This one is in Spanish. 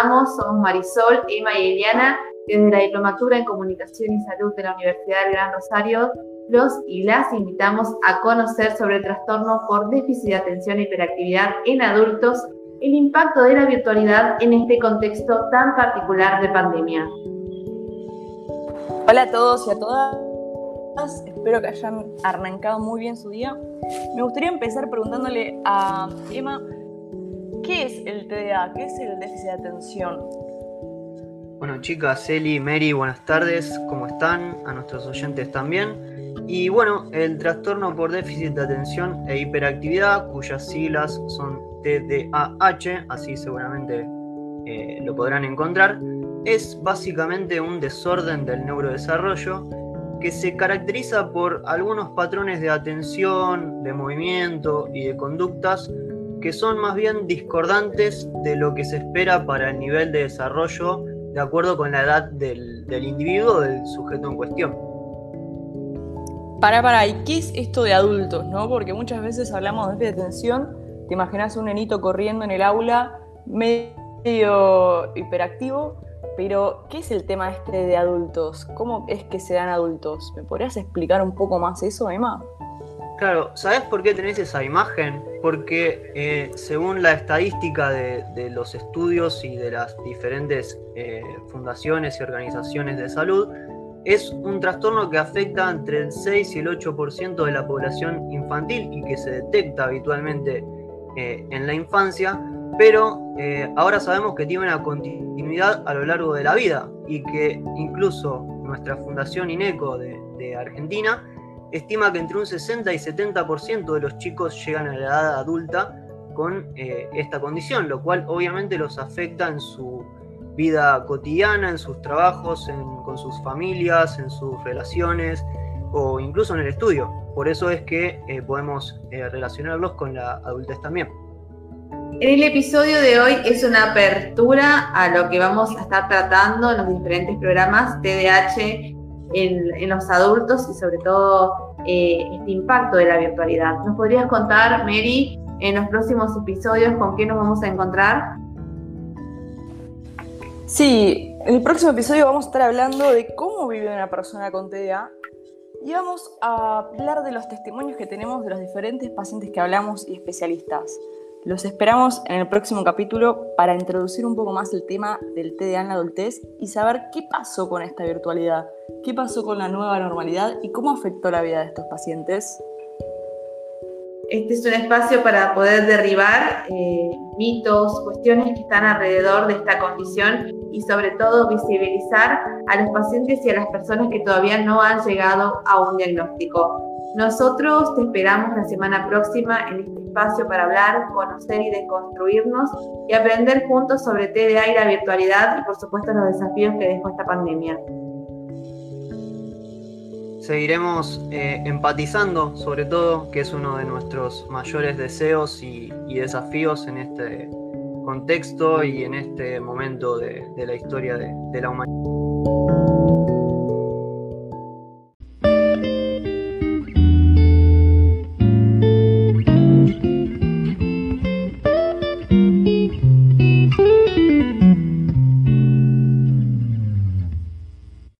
somos Marisol, Emma y Eliana, desde la Diplomatura en Comunicación y Salud de la Universidad del Gran Rosario, los y las invitamos a conocer sobre el trastorno por déficit de atención e hiperactividad en adultos, el impacto de la virtualidad en este contexto tan particular de pandemia. Hola a todos y a todas, espero que hayan arrancado muy bien su día. Me gustaría empezar preguntándole a Emma, ¿qué es el TDA? ¿Qué es el déficit de atención? Bueno, chicas, Eli, Mary, buenas tardes, ¿cómo están? A nuestros oyentes también. Y bueno, el trastorno por déficit de atención e hiperactividad, cuyas siglas son TDAH, así seguramente eh, lo podrán encontrar, es básicamente un desorden del neurodesarrollo que se caracteriza por algunos patrones de atención, de movimiento y de conductas que son más bien discordantes de lo que se espera para el nivel de desarrollo de acuerdo con la edad del, individuo o del sujeto en cuestión. Para, para, ¿y qué es esto de adultos? ¿no? Porque muchas veces hablamos de atención, te imaginas un nenito corriendo en el aula medio hiperactivo, pero, ¿qué es el tema este de adultos? ¿Cómo es que se dan adultos? ¿Me podrías explicar un poco más eso, Emma? Claro, ¿sabes por qué tenés esa imagen? Porque eh, según la estadística de, los estudios y de las diferentes eh, fundaciones y organizaciones de salud, es un trastorno que afecta entre el 6 y el 8% de la población infantil y que se detecta habitualmente eh, en la infancia, pero ahora sabemos que tiene una continuidad a lo largo de la vida y que incluso nuestra fundación INECO de Argentina estima que entre un 60 y 70% de los chicos llegan a la edad adulta con eh, esta condición, lo cual obviamente los afecta en su vida cotidiana, en sus trabajos, con sus familias, en sus relaciones o incluso en el estudio. Por eso es que eh, podemos eh, relacionarlos con la adultez también. En el episodio de hoy es una apertura a lo que vamos a estar tratando en los diferentes programas TDAH en, los adultos y sobre todo eh, este impacto de la virtualidad. ¿Nos podrías contar, Mary, en los próximos episodios con qué nos vamos a encontrar? Sí, en el próximo episodio vamos a estar hablando de cómo vive una persona con TDA y vamos a hablar de los testimonios que tenemos de los diferentes pacientes que hablamos y especialistas. Los esperamos en el próximo capítulo para introducir un poco más el tema del TDA en la adultez y saber qué pasó con esta virtualidad, qué pasó con la nueva normalidad y cómo afectó la vida de estos pacientes. Este es un espacio para poder derribar eh, mitos, cuestiones que están alrededor de esta condición y sobre todo visibilizar a los pacientes y a las personas que todavía no han llegado a un diagnóstico. Nosotros te esperamos la semana próxima en este espacio para hablar, conocer y deconstruirnos y aprender juntos sobre TDA y la virtualidad y por supuesto los desafíos que dejó esta pandemia. Seguiremos eh, empatizando, sobre todo, que es uno de nuestros mayores deseos y, desafíos en este contexto y en este momento de, la historia de la humanidad.